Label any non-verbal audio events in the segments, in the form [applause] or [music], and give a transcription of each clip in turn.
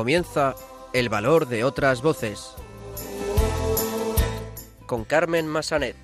Comienza El valor de otras voces. Con Carmen Massanet.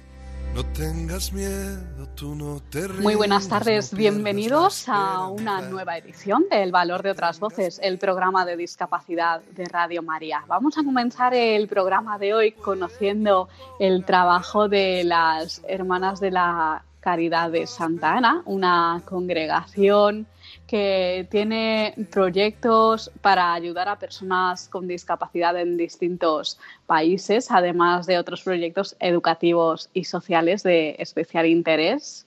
No tengas miedo, tú no te Muy buenas tardes, bienvenidos a una nueva edición de El Valor de otras Voces, el programa de discapacidad de Radio María. Vamos a comenzar el programa de hoy conociendo el trabajo de las Hermanas de la Caridad de Santa Ana, una congregación que tiene proyectos para ayudar a personas con discapacidad en distintos países, además de otros proyectos educativos y sociales de especial interés.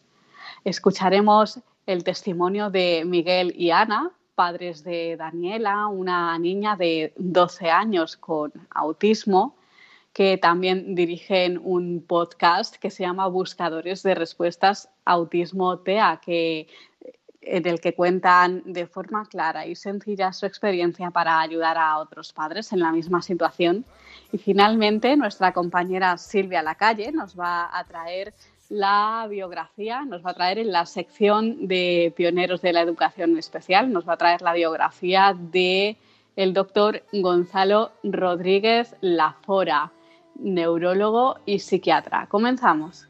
Escucharemos el testimonio de Miguel y Ana, padres de Daniela, una niña de 12 años con autismo, que también dirigen un podcast que se llama Buscadores de Respuestas Autismo TEA, que en el que cuentan de forma clara y sencilla su experiencia para ayudar a otros padres en la misma situación. Y finalmente, nuestra compañera Silvia Lacalle nos va a traer la biografía, nos va a traer en la sección de pioneros de la educación especial, nos va a traer la biografía de el doctor Gonzalo Rodríguez Lafora, neurólogo y psiquiatra. Comenzamos.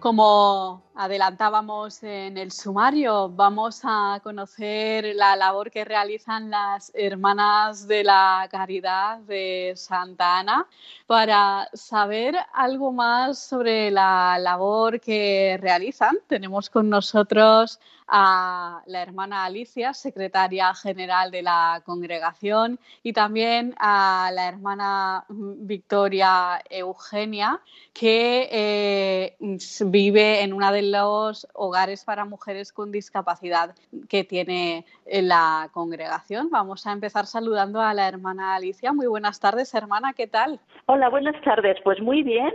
Como adelantábamos en el sumario, vamos a conocer la labor que realizan las hermanas de la Caridad de Santa Ana para saber algo más sobre la labor que realizan. Tenemos con nosotros a la hermana Alicia, secretaria general de la congregación, y también a la hermana Victoria Eugenia, que eh, vive en uno de los hogares para mujeres con discapacidad que tiene la congregación. Vamos a empezar saludando a la hermana Alicia. Muy buenas tardes, hermana, ¿qué tal? Hola, buenas tardes. Pues muy bien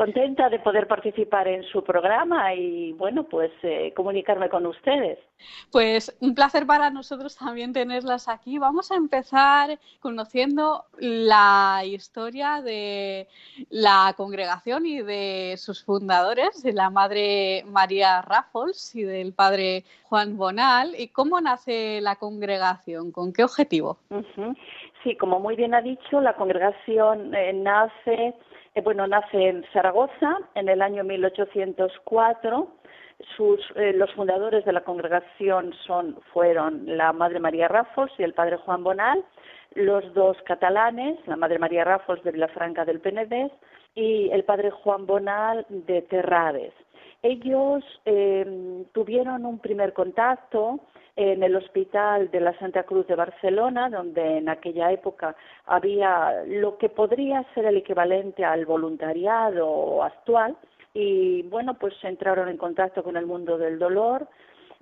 contenta de poder participar en su programa y bueno, pues eh, comunicarme con ustedes. Pues un placer para nosotros también tenerlas aquí. Vamos a empezar conociendo la historia de la congregación y de sus fundadores, de la madre María Raffles y del padre Juan Bonal. ¿Y cómo nace la congregación? ¿Con qué objetivo? Sí, como muy bien ha dicho, la congregación eh, nace eh, bueno, nace en Zaragoza en el año 1804. Sus, eh, los fundadores de la congregación son, fueron la Madre María Rafos y el Padre Juan Bonal, los dos catalanes, la Madre María Rafos de Vilafranca del Penedés y el Padre Juan Bonal de Terrades. Ellos eh, tuvieron un primer contacto en el Hospital de la Santa Cruz de Barcelona, donde en aquella época había lo que podría ser el equivalente al voluntariado actual, y bueno, pues entraron en contacto con el mundo del dolor,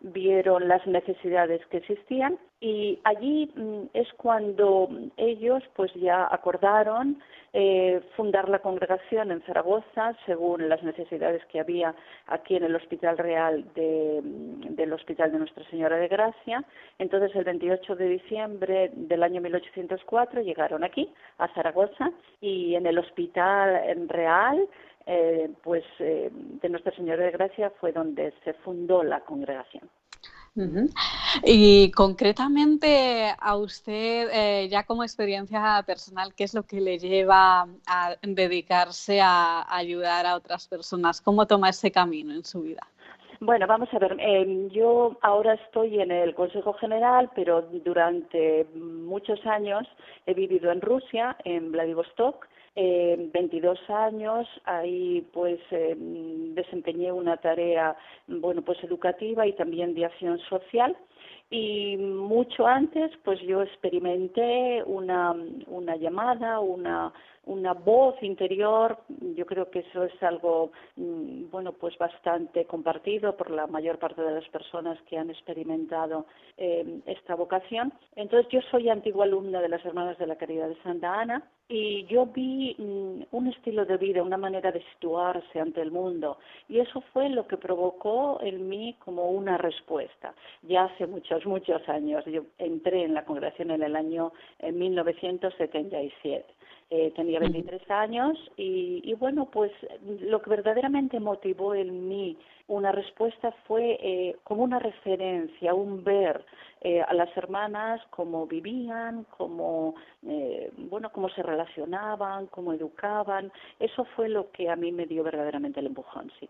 vieron las necesidades que existían y allí mm, es cuando ellos pues ya acordaron eh, fundar la congregación en Zaragoza según las necesidades que había aquí en el Hospital Real de, mm, del Hospital de Nuestra Señora de Gracia. Entonces el 28 de diciembre del año 1804 llegaron aquí a Zaragoza y en el Hospital Real eh, pues eh, de Nuestra Señora de Gracia fue donde se fundó la congregación. Y concretamente a usted, eh, ya como experiencia personal, ¿qué es lo que le lleva a dedicarse a ayudar a otras personas? ¿Cómo toma ese camino en su vida? Bueno, vamos a ver, eh, yo ahora estoy en el Consejo General, pero durante muchos años he vivido en Rusia, en Vladivostok, eh, 22 años, ahí pues eh, desempeñé una tarea, bueno, pues educativa y también de acción social. Y mucho antes pues yo experimenté una, una llamada, una, una voz interior, yo creo que eso es algo mm, bueno pues bastante compartido por la mayor parte de las personas que han experimentado eh, esta vocación. Entonces yo soy antigua alumna de las Hermanas de la Caridad de Santa Ana y yo vi mm, un estilo de vida, una manera de situarse ante el mundo y eso fue lo que provocó en mí como una respuesta. Ya hace muchos, muchos años, yo entré en la congregación en el año en 1977 Eh, tenía 23 años y, y, bueno, pues lo que verdaderamente motivó en mí una respuesta fue eh, como una referencia, un ver eh, a las hermanas cómo vivían, cómo, eh, bueno, cómo se relacionaban, cómo educaban. Eso fue lo que a mí me dio verdaderamente el empujón, sí.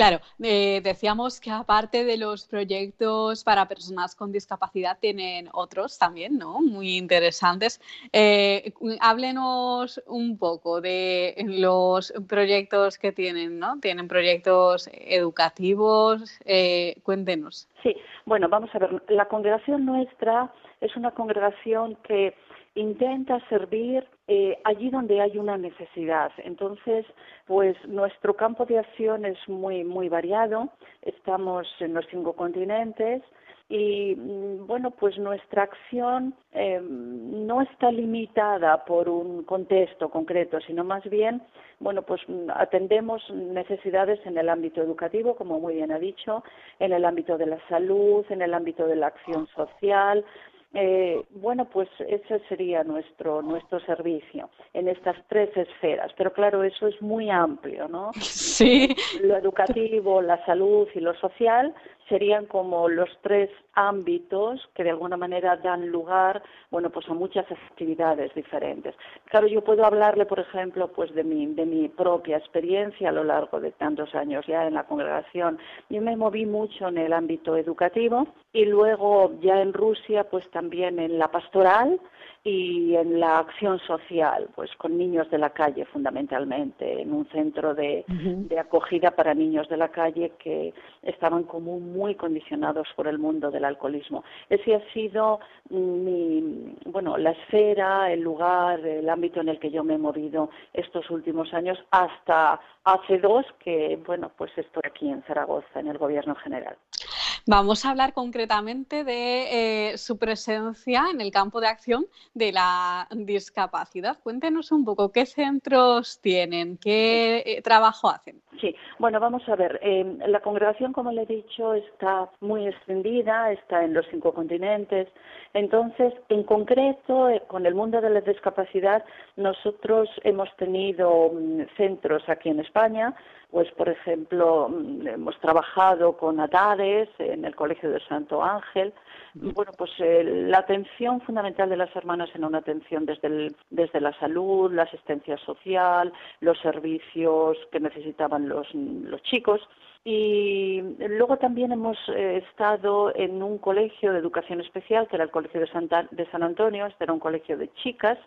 Claro, eh, decíamos que aparte de los proyectos para personas con discapacidad, tienen otros también, ¿no? Muy interesantes. Eh, háblenos un poco de los proyectos que tienen, ¿no? Tienen proyectos educativos, eh, cuéntenos. Sí, bueno, vamos a ver, la congregación nuestra es una congregación que intenta servir eh, allí donde hay una necesidad. Entonces, pues nuestro campo de acción es muy, muy variado. Estamos en los cinco continentes y mm, bueno pues nuestra acción eh, no está limitada por un contexto concreto sino más bien bueno pues mm, atendemos necesidades en el ámbito educativo como muy bien ha dicho en el ámbito de la salud en el ámbito de la acción social eh, bueno, pues ese sería nuestro nuestro servicio en estas tres esferas. Pero claro, eso es muy amplio, ¿no? [laughs] Sí. Lo educativo, la salud y lo social serían como los tres ámbitos que de alguna manera dan lugar, bueno, pues a muchas actividades diferentes. Claro, yo puedo hablarle, por ejemplo, pues de mi, de mi propia experiencia a lo largo de tantos años ya en la congregación. Yo me moví mucho en el ámbito educativo y luego ya en Rusia, pues también en la pastoral, y en la acción social, pues con niños de la calle fundamentalmente, en un centro de, de, acogida para niños de la calle que estaban como muy condicionados por el mundo del alcoholismo. Ese ha sido mi, bueno, la esfera, el lugar, el ámbito en el que yo me he movido estos últimos años hasta hace dos que, bueno, pues estoy aquí en Zaragoza, en el Gobierno General. Vamos a hablar concretamente de eh, su presencia en el campo de acción de la discapacidad. Cuéntenos un poco qué centros tienen, qué eh, trabajo hacen. Sí, bueno, vamos a ver. Eh, la congregación, como le he dicho, está muy extendida, está en los cinco continentes. Entonces, en concreto, con el mundo de la discapacidad, nosotros hemos tenido mm, centros aquí en España, pues por ejemplo mm, hemos trabajado con ADARES en el Colegio de Santo Ángel. Bueno, pues eh, la atención fundamental de las hermanas era una atención desde, desde la salud, la asistencia social, los servicios que necesitaban los, los chicos. Y luego también hemos eh, estado en un colegio de educación especial, que era el Colegio de, Santa, de San Antonio, este era un colegio de chicas,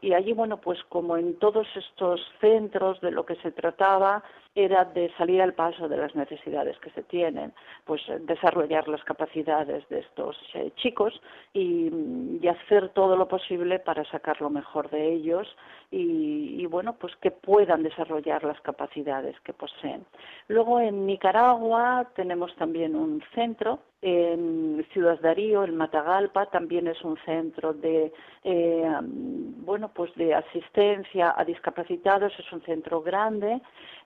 y allí, bueno, pues como en todos estos centros de lo que se trataba era de salir al paso de las necesidades que se tienen, pues desarrollar las capacidades de estos eh, chicos y, hacer todo lo posible para sacar lo mejor de ellos y, bueno, pues que puedan desarrollar las capacidades que poseen. Luego en Nicaragua tenemos también un centro en Ciudad Darío, en Matagalpa, también es un centro de eh, bueno pues de asistencia a discapacitados, es un centro grande,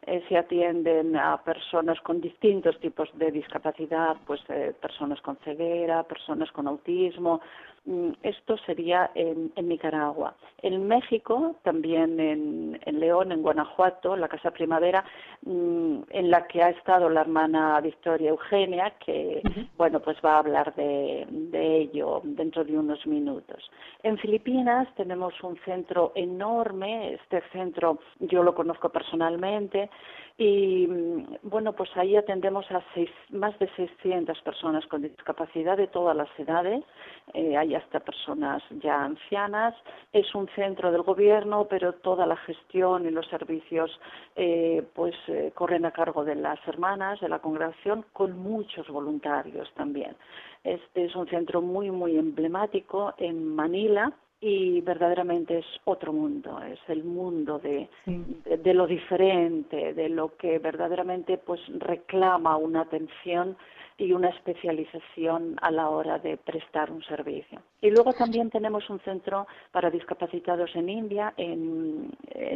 eh, se atienden a personas con distintos tipos de discapacidad, pues eh, personas con ceguera, personas con autismo, esto sería en, Nicaragua. En México, también en, León, en Guanajuato, la Casa Primavera, mm, en la que ha estado la hermana Victoria Eugenia, que, bueno, pues va a hablar de, de ello dentro de unos minutos. En Filipinas tenemos un centro enorme, este centro yo lo conozco personalmente, y mm, bueno, pues ahí atendemos a seis, más de 600 personas con discapacidad de todas las edades, eh, hay hasta personas ya ancianas. Es un centro del gobierno, pero toda la gestión y los servicios eh, pues eh, corren a cargo de las hermanas de la congregación con muchos voluntarios también. Este es un centro muy, muy emblemático en Manila y verdaderamente es otro mundo, es el mundo de, de, lo diferente, de lo que verdaderamente pues reclama una atención y una especialización a la hora de prestar un servicio. Y luego también tenemos un centro para discapacitados en India. En,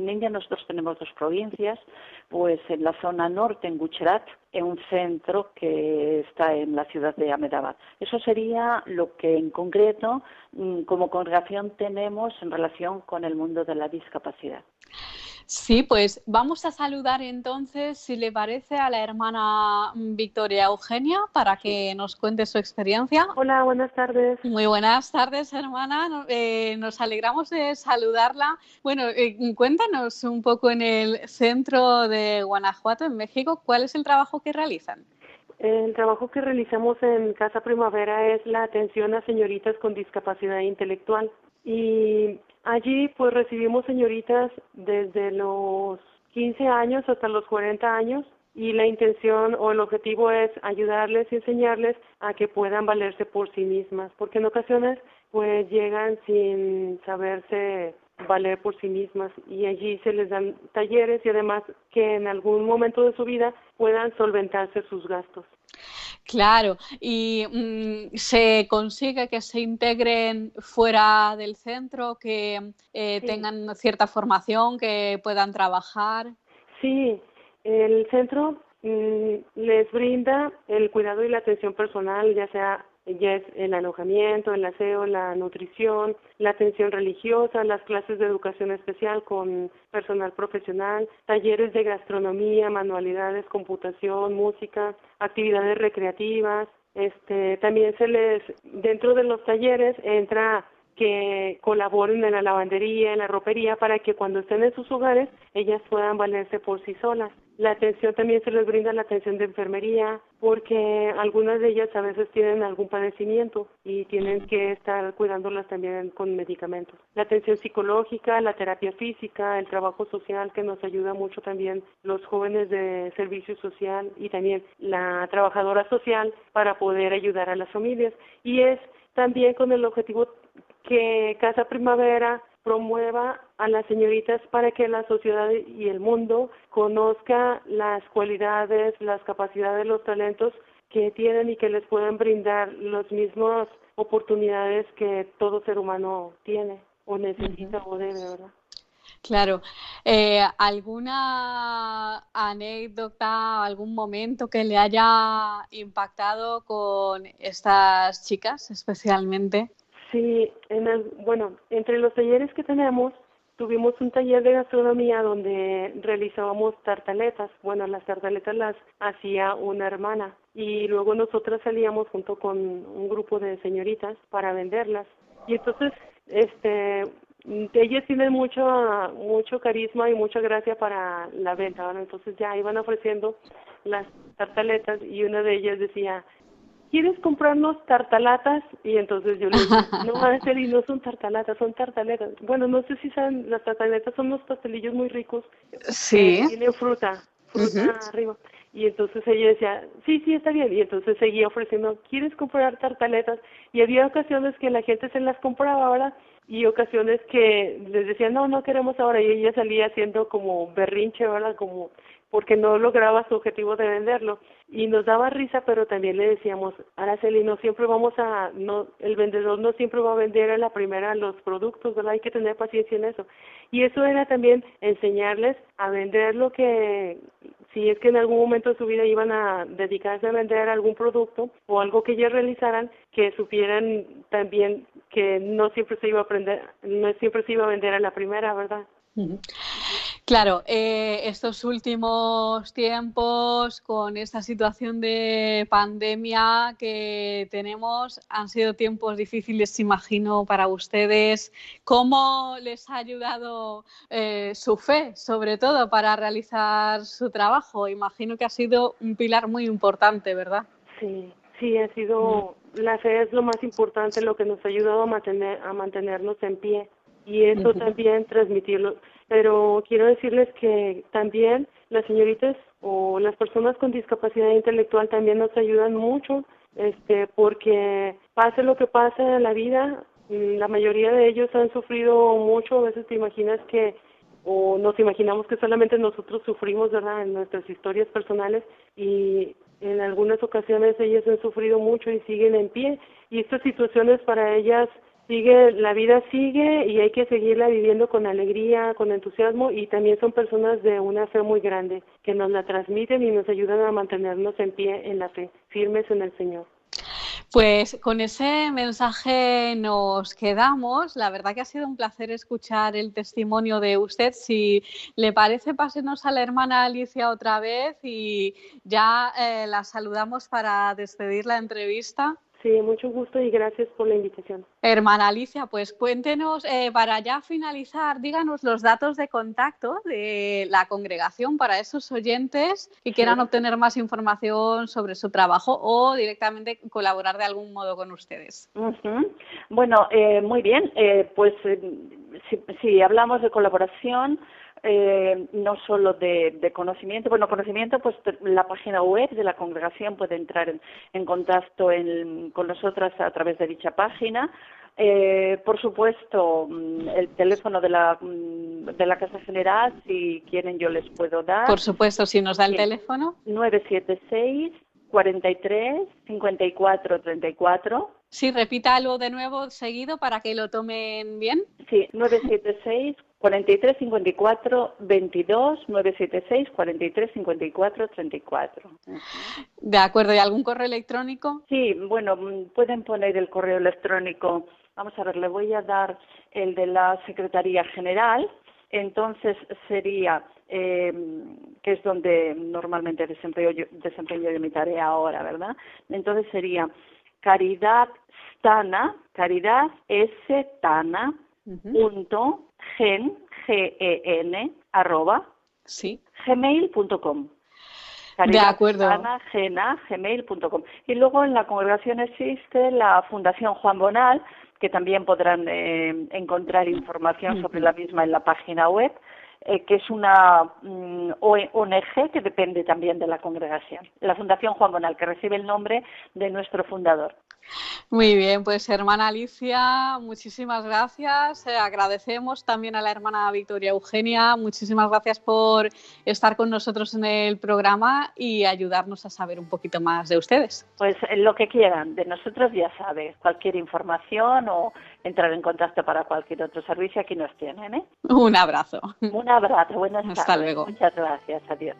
India nosotros tenemos dos provincias, pues en la zona norte, en Gujarat, en un centro que está en la ciudad de Ahmedabad. Eso sería lo que en concreto mm, como congregación tenemos en relación con el mundo de la discapacidad. Sí, pues vamos a saludar entonces, si le parece, a la hermana Victoria Eugenia para que nos cuente su experiencia. Hola, buenas tardes. Muy buenas tardes, hermana. Eh, nos alegramos de saludarla. Bueno, eh, cuéntanos un poco en el centro de Guanajuato, en México, ¿cuál es el trabajo que realizan? El trabajo que realizamos en Casa Primavera es la atención a señoritas con discapacidad intelectual. Y Allí pues recibimos señoritas desde los 15 años hasta los 40 años y la intención o el objetivo es ayudarles y enseñarles a que puedan valerse por sí mismas, porque en ocasiones pues llegan sin saberse valer por sí mismas y allí se les dan talleres y además que en algún momento de su vida puedan solventarse sus gastos. Claro, y mm, se consigue que se integren fuera del centro, que eh, tengan cierta formación, que puedan trabajar. Sí, el centro mm, les brinda el cuidado y la atención personal, ya sea ya es el alojamiento, el aseo, la nutrición, la atención religiosa, las clases de educación especial con personal profesional, talleres de gastronomía, manualidades, computación, música, actividades recreativas. Este, también se les, dentro de los talleres entra que colaboren en la lavandería, en la ropería, para que cuando estén en sus hogares ellas puedan valerse por sí solas. La atención también se les brinda la atención de enfermería, porque algunas de ellas a veces tienen algún padecimiento y tienen que estar cuidándolas también con medicamentos. La atención psicológica, la terapia física, el trabajo social que nos ayuda mucho también los jóvenes de servicio social y también la trabajadora social para poder ayudar a las familias. Y es también con el objetivo que Casa Primavera promueva a las señoritas para que la sociedad y el mundo conozca las cualidades, las capacidades, los talentos que tienen y que les pueden brindar las mismas oportunidades que todo ser humano tiene o necesita o debe, ¿verdad? Claro. Eh, ¿Alguna anécdota, algún momento que le haya impactado con estas chicas especialmente? Sí, en el, bueno, entre los talleres que tenemos, tuvimos un taller de gastronomía donde realizábamos tartaletas. Bueno, las tartaletas las hacía una hermana y luego nosotras salíamos junto con un grupo de señoritas para venderlas. Y entonces, este, ellas tienen mucho, mucho carisma y mucha gracia para la venta, Entonces ya iban ofreciendo las tartaletas y una de ellas decía, ¿quieres comprarnos tartalatas? Y entonces yo le dije, no, [laughs] y no son tartalatas, son tartaletas. Bueno, no sé si saben, las tartaletas son unos pastelillos muy ricos. Sí. tienen fruta, fruta arriba. Y entonces ella decía, sí, sí, está bien. Y entonces seguía ofreciendo, ¿quieres comprar tartaletas? Y había ocasiones que la gente se las compraba ahora y ocasiones que les decían, no, no queremos ahora. Y ella salía haciendo como berrinche, ¿verdad? Como porque no lograba su objetivo de venderlo. Y nos daba risa pero también le decíamos Araceli no siempre vamos a no el vendedor no siempre va a vender a la primera los productos verdad hay que tener paciencia en eso y eso era también enseñarles a vender lo que si es que en algún momento de su vida iban a dedicarse a vender algún producto o algo que ellos realizaran que supieran también que no siempre se iba a aprender no siempre se iba a vender a la primera verdad Claro, eh, estos últimos tiempos con esta situación de pandemia que tenemos han sido tiempos difíciles, imagino, para ustedes. ¿Cómo les ha ayudado eh, su fe, sobre todo, para realizar su trabajo? Imagino que ha sido un pilar muy importante, ¿verdad? Sí, sí, ha sido, la fe es lo más importante, lo que nos ha ayudado a, mantener, a mantenernos en pie y eso también transmitirlo pero quiero decirles que también las señoritas o las personas con discapacidad intelectual también nos ayudan mucho, este, porque pase lo que pase en la vida, mm, la mayoría de ellos han sufrido mucho, a veces te imaginas que o nos imaginamos que solamente nosotros sufrimos, ¿verdad?, en nuestras historias personales y en algunas ocasiones ellas han sufrido mucho y siguen en pie y estas situaciones para ellas sigue, la vida sigue y hay que seguirla viviendo con alegría, con entusiasmo y también son personas de una fe muy grande que nos la transmiten y nos ayudan a mantenernos en pie en la fe, firmes en el Señor. Pues con ese mensaje nos quedamos. La verdad que ha sido un placer escuchar el testimonio de usted. Si le parece, pásenos a la hermana Alicia otra vez y ya eh, la saludamos para despedir la entrevista. Sí, mucho gusto y gracias por la invitación. Hermana Alicia, pues cuéntenos, eh, para ya finalizar, díganos los datos de contacto de la congregación para esos oyentes que quieran obtener más información sobre su trabajo o directamente colaborar de algún modo con ustedes. Bueno, eh, muy bien, eh, pues si hablamos de colaboración, eh, no solo de, conocimiento, bueno, conocimiento, pues la página web de la congregación puede entrar en, contacto con nosotras a través de dicha página. Eh, por supuesto, mm, el teléfono de la, mm, de la Casa General, si quieren yo les puedo dar. Por supuesto, si nos da el teléfono. 976 43 54 34. Sí, repítalo de nuevo seguido para que lo tomen bien. Sí, 976 43 54 22 976 43 54 34. De acuerdo, ¿y algún correo electrónico? Sí, bueno, mm, pueden poner el correo electrónico. Vamos a ver, le voy a dar el de la Secretaría General. Entonces sería, eh, que es donde normalmente desempeño yo, desempeño yo mi tarea ahora, ¿verdad? Entonces sería caridad Tana, caridad S Tana, punto gen, G-E-N, arroba, sí. gmail.com. De acuerdo. Tana, gena, gmail.com. Y luego en la congregación existe la Fundación Juan Bonal, que también podrán eh, encontrar información sobre la misma en la página web, eh, que es una mm, ONG que depende también de la congregación. La Fundación Juan Bonal, que recibe el nombre de nuestro fundador. Muy bien, pues hermana Alicia, muchísimas gracias. Eh, agradecemos también a la hermana Victoria Eugenia. Muchísimas gracias por estar con nosotros en el programa y ayudarnos a saber un poquito más de ustedes. Pues eh, lo que quieran, de nosotros ya sabe, cualquier información o entrar en contacto para cualquier otro servicio, aquí nos tienen. ¿eh? Un abrazo. Un abrazo, buenas tardes. Hasta luego. Muchas gracias, adiós.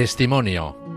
Testimonio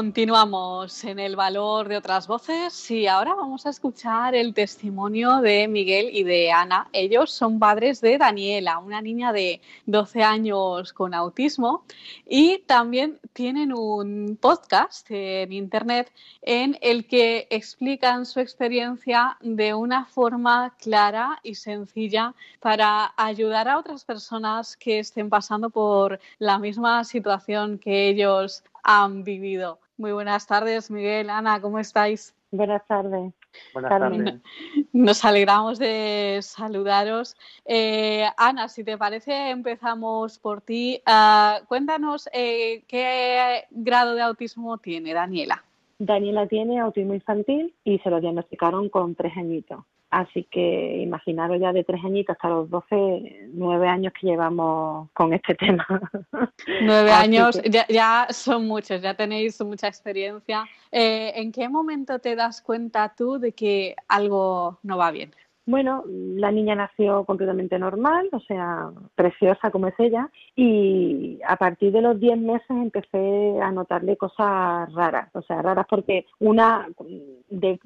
Continuamos en el valor de otras voces y ahora vamos a escuchar el testimonio de Miguel y de Ana. Ellos son padres de Daniela, una niña de 12 años con autismo y también tienen un podcast en internet en el que explican su experiencia de una forma clara y sencilla para ayudar a otras personas que estén pasando por la misma situación que ellos han vivido. Muy buenas tardes, Miguel, Ana, ¿cómo estáis? Buenas tardes. Buenas tardes. [laughs] Nos alegramos de saludaros. Eh, Ana, si te parece, empezamos por ti. Ah, cuéntanos eh, qué grado de autismo tiene Daniela. Daniela tiene autismo infantil y se lo diagnosticaron con tres añitos. Así que imaginaros ya de tres añitos hasta los doce, nueve años que llevamos con este tema. [laughs] Nueve años, ya, son muchos, ya tenéis mucha experiencia. Eh, ¿En qué momento te das cuenta tú de que algo no va bien? Bueno, la niña nació completamente normal, o sea, preciosa como es ella, y a partir de los 10 meses empecé a notarle cosas raras, o sea, raras porque una, de,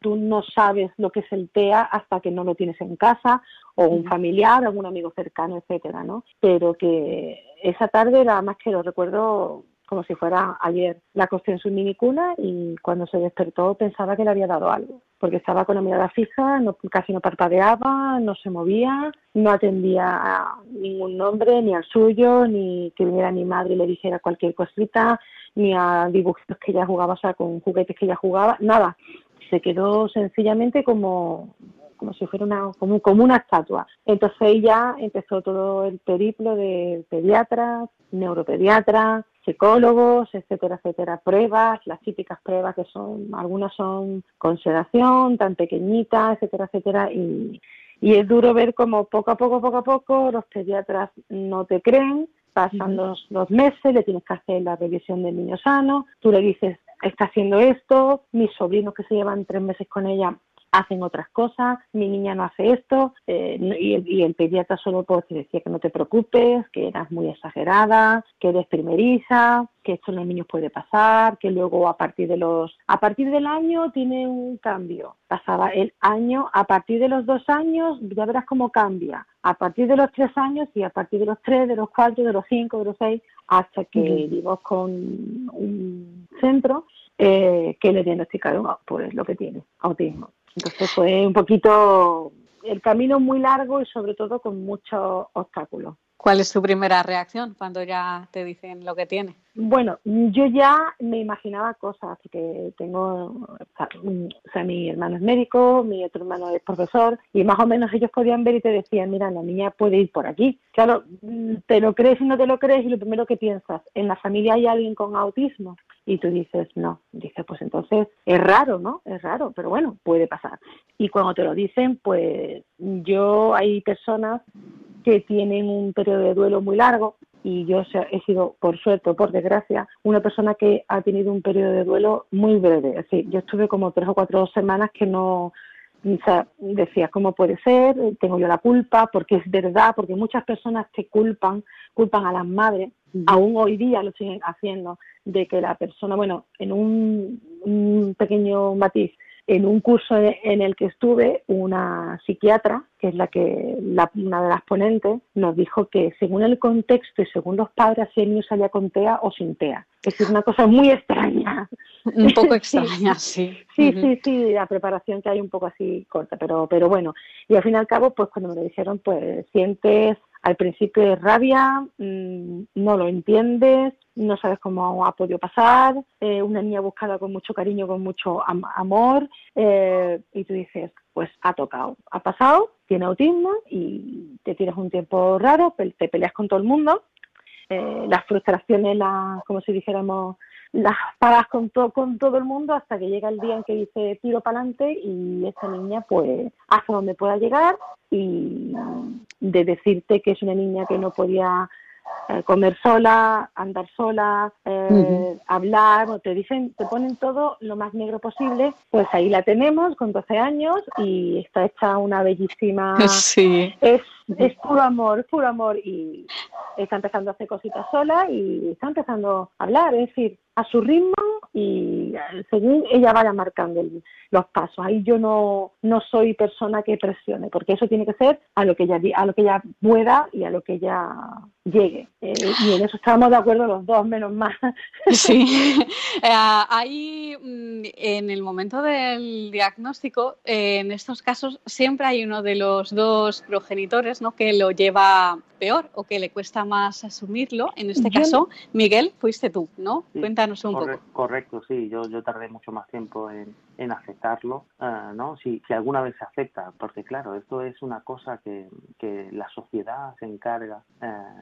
tú no sabes lo que es el TEA hasta que no lo tienes en casa, o un familiar, algún amigo cercano, etcétera, ¿no? Pero que esa tarde era más que lo recuerdo como si fuera ayer. La acosté en su minicuna y cuando se despertó pensaba que le había dado algo, porque estaba con la mirada fija, no, casi no parpadeaba, no se movía, no atendía a ningún nombre, ni al suyo, ni que viniera mi madre y le dijera cualquier cosita, ni a dibujitos que ella jugaba, o sea, con juguetes que ella jugaba, nada. se quedó sencillamente como como si fuera una, como, como una estatua. Entonces ya empezó todo el periplo de pediatras, neuropediatras, psicólogos, etcétera, etcétera, pruebas, las típicas pruebas que son, algunas son con sedación, tan pequeñitas, etcétera, etcétera, y, y es duro ver como poco a poco, poco a poco, los pediatras no te creen, pasan los, los meses, le tienes que hacer la revisión del niño sano, tú le dices, está haciendo esto, mis sobrinos que se llevan tres meses con ella hacen otras cosas, mi niña no hace esto, eh, y, el, y, el, pediatra solo pues, decía que no te preocupes, que eras muy exagerada, que eres primeriza, que esto en los niños puede pasar, que luego a partir de los, a partir del año tiene un cambio. Pasaba el año, a partir de los dos años ya verás cómo cambia. A partir de los tres años y a partir de los tres, de los cuatro, de los cinco, de los seis, hasta que vivimos con un centro eh, que le diagnosticaron pues lo que tiene, autismo. Entonces fue un poquito el camino muy largo y sobre todo con muchos obstáculos. ¿Cuál es tu primera reacción cuando ya te dicen lo que tiene? Bueno, yo ya me imaginaba cosas, que tengo, o sea, mi hermano es médico, mi otro hermano es profesor, y más o menos ellos podían ver y te decían, mira, la niña puede ir por aquí. Claro, te lo crees y no te lo crees, y lo primero que piensas, ¿en la familia hay alguien con autismo? Y tú dices, no, dices, pues entonces es raro, ¿no? Es raro, pero bueno, puede pasar. Y cuando te lo dicen, pues yo hay personas que tienen un periodo de duelo muy largo y yo he sido, por suerte o por desgracia, una persona que ha tenido un periodo de duelo muy breve. Es decir, yo estuve como tres o cuatro semanas que no, o sea, decía, ¿cómo puede ser? ¿Tengo yo la culpa? Porque es verdad, porque muchas personas te culpan, culpan a las madres, aún hoy día lo siguen haciendo, de que la persona, bueno, en un, un pequeño matiz, en un curso en el que estuve, una psiquiatra, que es la que una de las ponentes, nos dijo que según el contexto y según los padres, si el niño salía con TEA o sin TEA. Es una cosa muy extraña. Un poco [laughs] extraña, sí. Sí, sí, sí, la preparación que hay un poco así corta, pero, pero bueno. Y al fin y al cabo, pues cuando me lo dijeron, pues sientes al principio de rabia, mm, no lo entiendes, no sabes cómo ha podido pasar, eh, una niña buscada con mucho cariño, con mucho amor, eh, y tú dices, pues ha tocado, ha pasado, tiene autismo y te tienes un tiempo raro, te peleas con todo el mundo, eh, las frustraciones, las, como si dijéramos, las pagas con, con todo el mundo hasta que llega el día en que dice tiro para adelante y esta niña pues hace donde pueda llegar y de decirte que es una niña que no podía eh, comer sola, andar sola, eh, hablar, te dicen, te ponen todo lo más negro posible, pues ahí la tenemos con 12 años y está hecha una bellísima, [laughs] sí. es, es puro amor, puro amor y está empezando a hacer cositas sola y está empezando a hablar, es decir, a su ritmo y según ella vaya marcando los pasos. Ahí yo no, no soy persona que presione, porque eso tiene que ser a lo que ella, a lo que ella pueda y a lo que ella llegue. Eh, y en eso estamos de acuerdo los dos, menos mal. [laughs] Sí, [laughs] eh, ahí mm, en el momento del diagnóstico, eh, en estos casos siempre hay uno de los dos progenitores ¿no? que lo lleva peor o que le cuesta más asumirlo. En este caso, Miguel, fuiste tú, ¿no? Cuéntanos un poco. Correcto, sí, yo, yo tardé mucho más tiempo en, en aceptarlo, ¿no? Si, si alguna vez se acepta, porque claro, esto es una cosa que, que la sociedad se encarga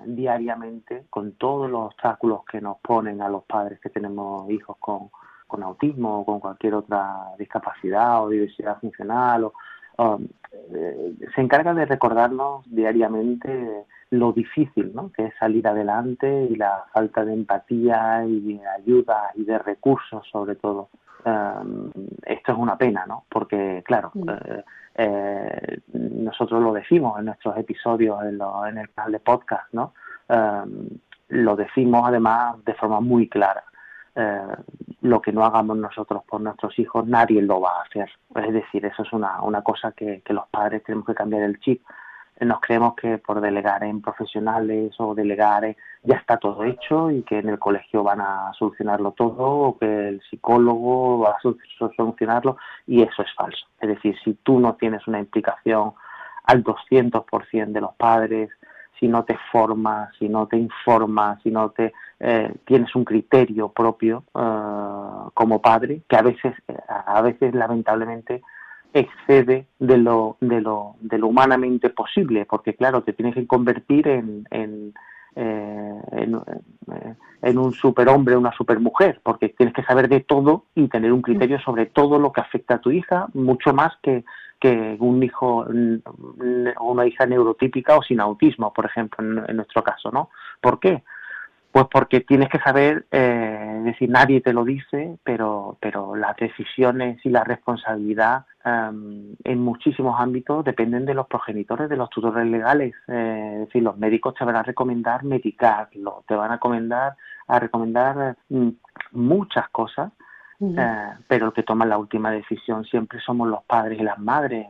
diariamente con todos los obstáculos que nos ponen a los padres que tenemos hijos con, con autismo o con cualquier otra discapacidad o diversidad funcional o, eh, se encarga de recordarnos diariamente lo difícil ¿no? que es salir adelante y la falta de empatía y de ayuda y de recursos sobre todo. Um, esto es una pena, ¿no? Porque, claro, eh, eh, nosotros lo decimos en nuestros episodios en, lo, en el canal de podcast, ¿no? Um, lo decimos además de forma muy clara. Eh, lo que no hagamos nosotros por nuestros hijos, nadie lo va a hacer. Es decir, eso es una, una cosa que, que los padres tenemos que cambiar el chip. Nos creemos que por delegar en profesionales o delegar en, ya está todo hecho y que en el colegio van a solucionarlo todo o que el psicólogo va a solucionarlo y eso es falso. Es decir, si tú no tienes una implicación al 200% de los padres, si no te formas, si no te informas, si no te eh, tienes un criterio propio eh, como padre, que a veces, a veces lamentablemente excede de lo, de lo, de lo humanamente posible, porque claro, te tienes que convertir en, en, eh, en, en, un superhombre, una supermujer, porque tienes que saber de todo y tener un criterio sobre todo lo que afecta a tu hija, mucho más que, que un hijo o una hija neurotípica o sin autismo, por ejemplo, en, nuestro caso, ¿no? ¿Por qué? Pues porque tienes que saber, eh, decir, nadie te lo dice, pero, pero las decisiones y la responsabilidad em, en muchísimos ámbitos dependen de los progenitores, de los tutores legales. Eh, es decir, los médicos te van a recomendar medicarlo, te van a recomendar, a recomendar mm, muchas cosas eh, pero el que toma la última decisión siempre somos los padres y las madres.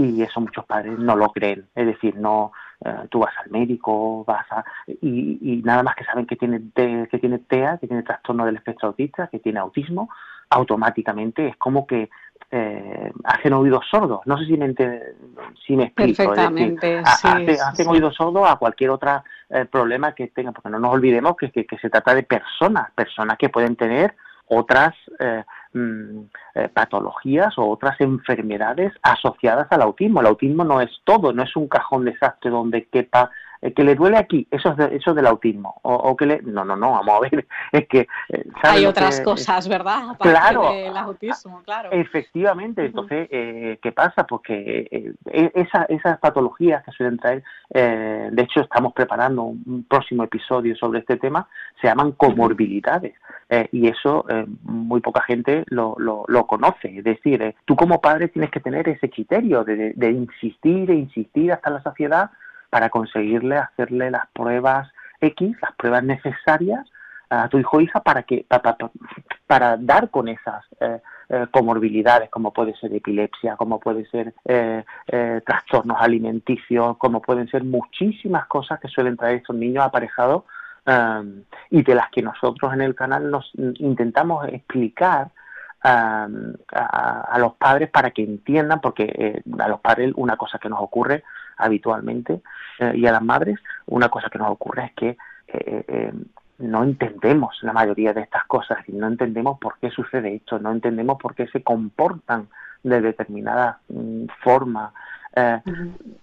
Eh, eh, y eso muchos padres no lo creen. Es decir, no tú vas al médico, vas a y, nada más que saben que tiene que tiene TEA, que tiene trastorno del espectro autista, que tiene autismo, automáticamente es como que hacen oídos sordos. No sé si me, si me explico. Perfectamente. hacen oídos sordos a cualquier otro problema que tengan, porque no nos olvidemos que, que, se trata de personas, personas que pueden tener otras eh, mm, eh, patologías o otras enfermedades asociadas al autismo. El autismo no es todo, no es un cajón desastre donde quepa eh, que le duele aquí, eso es, eso del autismo. O, que le... No, no, no, vamos a ver, [laughs] es que... Hay otras cosas, ¿verdad? Aparte claro. del autismo, claro. Efectivamente, entonces, ¿qué pasa? Porque e, esa, esas patologías que suelen traer, de hecho estamos preparando un próximo episodio sobre este tema, se llaman comorbilidades. Eh, y eso eh, muy poca gente lo, lo, conoce. Es decir, eh, tú como padre tienes que tener ese criterio de, de, insistir e insistir hasta la saciedad para conseguirle hacerle las pruebas X, las pruebas necesarias a tu hijo o hija para que para, para dar con esas comorbilidades como puede ser epilepsia, como puede ser trastornos alimenticios, como pueden ser muchísimas cosas que suelen traer estos niños aparejados y de las que nosotros en el canal nos intentamos explicar a, los padres para que entiendan, porque eh, a los padres una cosa que nos ocurre habitualmente eh, y a las madres una cosa que nos ocurre es que eh, no entendemos la mayoría de estas cosas y no entendemos por qué sucede esto, no entendemos por qué se comportan de determinada mm, forma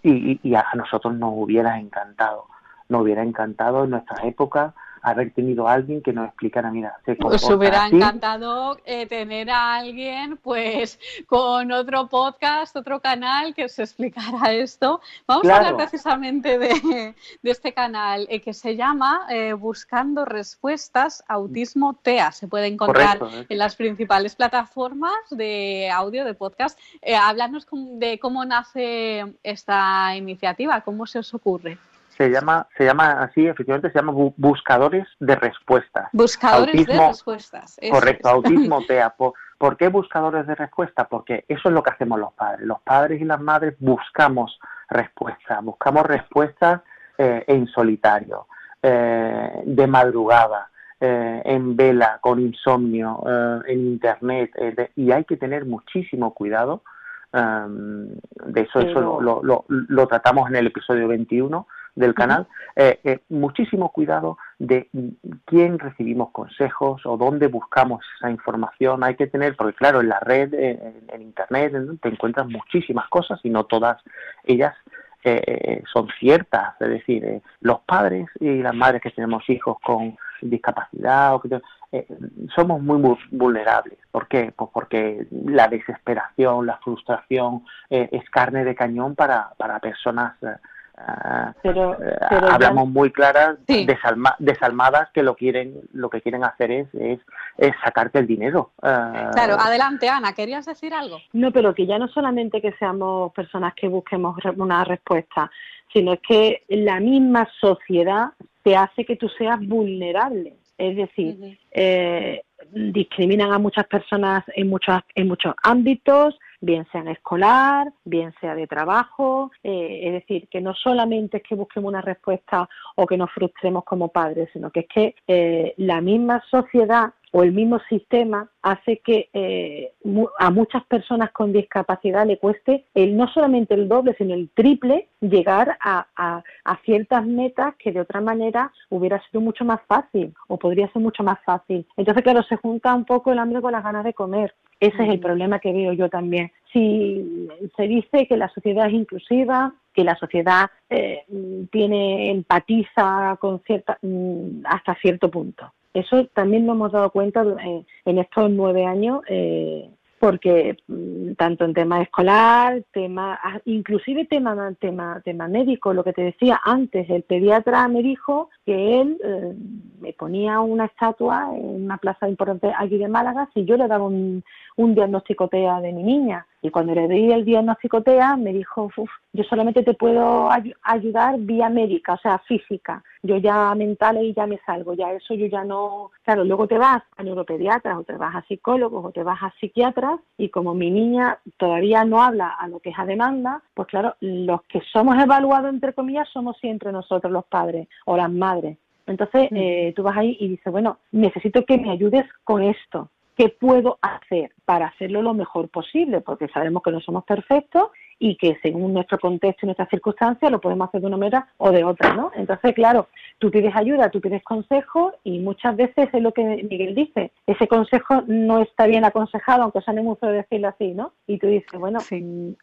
y, y, a nosotros nos hubiera encantado nos hubiera encantado en nuestra época haber tenido a alguien que nos explicara, mira, se Os hubiera encantado eh, tener a alguien, pues, con otro podcast, otro canal que os explicara [laughs] esto. Vamos a hablar precisamente de, este canal eh, que se llama eh, Buscando Respuestas Autismo TEA. Se puede encontrar en las principales plataformas de audio, de podcast. háblanos de cómo nace esta iniciativa, cómo se os ocurre se llama, se llama así, efectivamente, se llama buscadores de respuestas. Buscadores de respuestas. correcto, autismo TEA. [laughs] ¿Por, qué buscadores de respuestas? Porque eso es lo que hacemos los padres. Los padres y las madres buscamos respuestas, buscamos respuestas eh, en solitario, eh, de madrugada, eh, en vela, con insomnio, en internet, y hay que tener muchísimo cuidado. de eso, eso lo, lo, lo, tratamos en el episodio 21 del canal, eh, eh, muchísimo cuidado de quién recibimos consejos o dónde buscamos esa información. Hay que tener, porque claro, en la red, en, Internet, te encuentras muchísimas cosas y no todas ellas eh, son ciertas. Es decir, los padres y las madres que tenemos hijos con discapacidad o que somos muy vulnerables. ¿Por qué? Pues porque la desesperación, la frustración es carne de cañón para, para personas pero, eh, hablamos muy claras, desalmadas que lo quieren, lo que quieren hacer es, es, sacarte el dinero. Eh, claro, adelante Ana, ¿querías decir algo? No, pero que ya no solamente que seamos personas que busquemos una respuesta, sino es que la misma sociedad te hace que tú seas vulnerable. Es decir, eh, discriminan a muchas personas en muchos, en muchos ámbitos, bien sea escolar, bien sea de trabajo, eh, es decir, que no solamente es que busquemos una respuesta o que nos frustremos como padres, sino que es que eh, la misma sociedad o el mismo sistema hace que eh, a muchas personas con discapacidad le cueste el no solamente el doble, sino el triple llegar a, ciertas metas que de otra manera hubiera sido mucho más fácil o podría ser mucho más fácil. Entonces, claro, se junta un poco el hambre con las ganas de comer. Ese es el problema que veo yo también. Si se dice que la sociedad es inclusiva, que la sociedad eh, tiene empatiza con cierta, mm, hasta cierto punto. Eso también lo hemos dado cuenta en, estos nueve años, eh, porque mm, tanto en tema escolar, tema, ah, inclusive tema, tema, tema médico, lo que te decía antes, el pediatra me dijo que él eh, me ponía una estatua en una plaza importante aquí de Málaga si yo le daba un, un diagnóstico TEA de mi niña. Y cuando le di el diagnóstico TEA, me dijo, yo solamente te puedo ayudar vía médica, o sea, física. Yo ya mental y ya me salgo, ya eso yo ya no... Claro, luego te vas a neuropediatras o te vas a psicólogos o te vas a psiquiatras y como mi niña todavía no habla a lo que es a demanda, pues claro, los que somos evaluados, entre comillas, somos siempre nosotros los padres o las madres. Entonces, mm. eh, tú vas ahí y dices, bueno, necesito que me ayudes con esto. ¿Qué puedo hacer para hacerlo lo mejor posible? Porque sabemos que no somos perfectos y que según nuestro contexto y nuestras circunstancias lo podemos hacer de una manera o de otra, ¿no? Entonces, claro, tú pides ayuda, tú pides consejo y muchas veces es lo que Miguel dice, ese consejo no está bien aconsejado, aunque suene mucho decirlo así, ¿no? Y tú dices, bueno,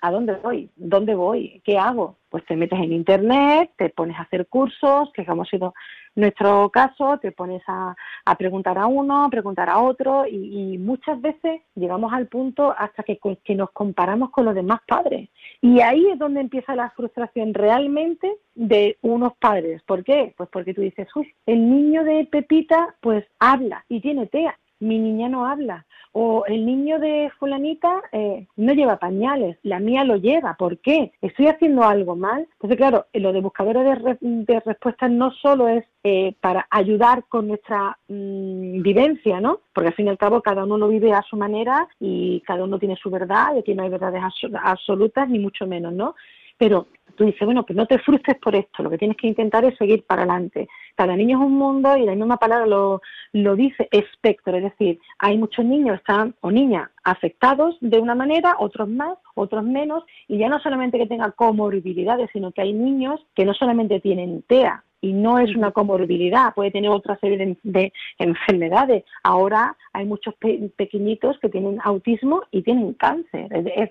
¿a dónde voy? ¿Dónde voy? ¿Qué hago? Pues te metes en internet, te pones a hacer cursos, que hemos sido nuestro caso, te pones a, preguntar a uno, a preguntar a otro y, muchas veces llegamos al punto hasta que, que nos comparamos con los demás padres. Y ahí es donde empieza la frustración realmente de unos padres. ¿Por qué? Pues porque tú dices, uy, el niño de Pepita pues habla y tiene TEA mi niña no habla. O el niño de fulanita eh, no lleva pañales, la mía lo lleva. ¿Por qué? ¿Estoy haciendo algo mal? Entonces, claro, lo de buscadores de, respuestas no solo es eh, para ayudar con nuestra mm, vivencia, ¿no? Porque al fin y al cabo cada uno lo vive a su manera y cada uno tiene su verdad, y aquí no hay verdades absolutas ni mucho menos, ¿no? Pero tú dices, bueno, que no te frustres por esto, lo que tienes que intentar es seguir para adelante. Cada niño es un mundo y la misma palabra lo, lo dice, espectro, es decir, hay muchos niños están, o niñas afectados de una manera, otros más, otros menos, y ya no solamente que tengan comorbilidades, sino que hay niños que no solamente tienen TEA, y no es una comorbilidad, puede tener otra serie de, enfermedades. Ahora hay muchos pequeñitos que tienen autismo y tienen cáncer. Es,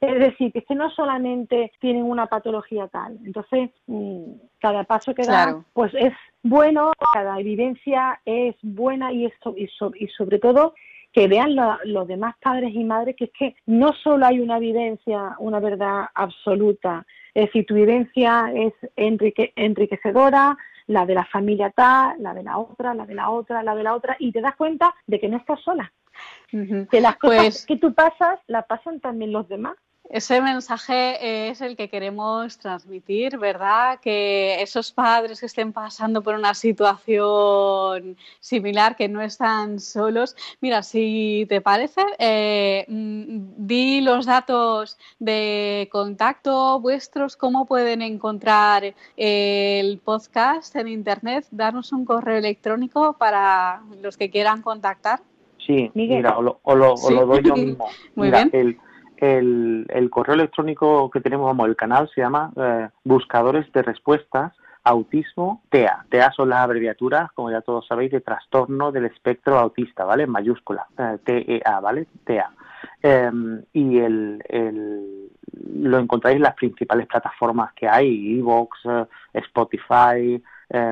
decir, que, no solamente tienen una patología tal. Entonces, mm, cada paso que da, pues es bueno, cada evidencia es buena y, esto, y, sobre todo que vean los demás padres y madres que es que no solo hay una evidencia, una verdad absoluta, es decir, tu vivencia es enriquecedora, la de la familia tal, la de la otra, la de la otra, la de la otra, y te das cuenta de que no estás sola. Que las cosas pues que tú pasas, las pasan también los demás. Ese mensaje es el que queremos transmitir, ¿verdad? Que esos padres que estén pasando por una situación similar, que no están solos. Mira, si te parece, eh, mm, di los datos de contacto vuestros, cómo pueden encontrar el podcast en Internet, darnos un correo electrónico para los que quieran contactar. Sí, mira, o lo, doy yo [laughs] mismo. Muy bien. El, el, correo electrónico que tenemos, como el canal se llama eh, Buscadores de Respuestas Autismo TEA. TEA son las abreviaturas, como ya todos sabéis, de trastorno del espectro autista, ¿vale? En mayúscula, eh, TEA, ¿vale? TEA. Em, y el, el, lo encontráis en las principales plataformas que hay, Evox, eh, Spotify,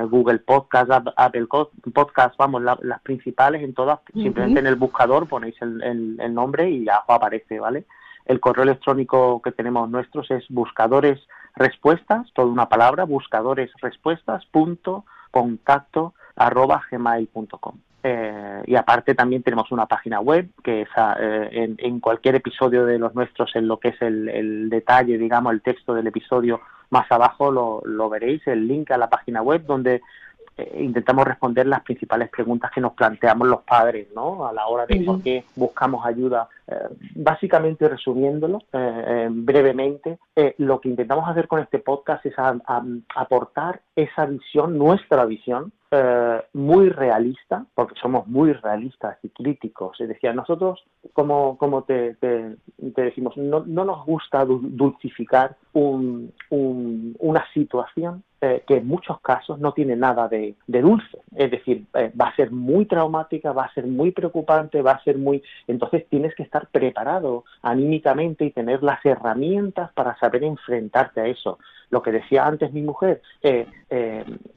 Google Podcast, Apple Podcast, vamos, las principales en todas, simplemente en el buscador ponéis el, el, nombre y ya aparece, ¿vale? El correo electrónico que tenemos nuestros es buscadores respuestas, toda una palabra, buscadores respuestas punto contacto arroba gmail.com. Eh, y aparte también tenemos una página web que es eh, en, cualquier episodio de los nuestros, en lo que es el, detalle, digamos, el texto del episodio, más abajo lo, lo veréis, el link a la página web donde eh, intentamos responder las principales preguntas que nos planteamos los padres, ¿no? A la hora de por qué buscamos ayuda básicamente resumiéndolo brevemente, lo que intentamos hacer con este podcast es aportar esa visión, nuestra visión, muy realista, porque somos muy realistas y críticos. Es decir, nosotros, como, como te, te, decimos, no, no, nos gusta dulcificar un, una situación eh, que en muchos casos no tiene nada de, dulce. Es decir, eh, va a ser muy traumática, va a ser muy preocupante, va a ser muy... Entonces tienes que estar preparado anímicamente y tener las herramientas para saber enfrentarte a eso. Lo que decía antes mi mujer, eh,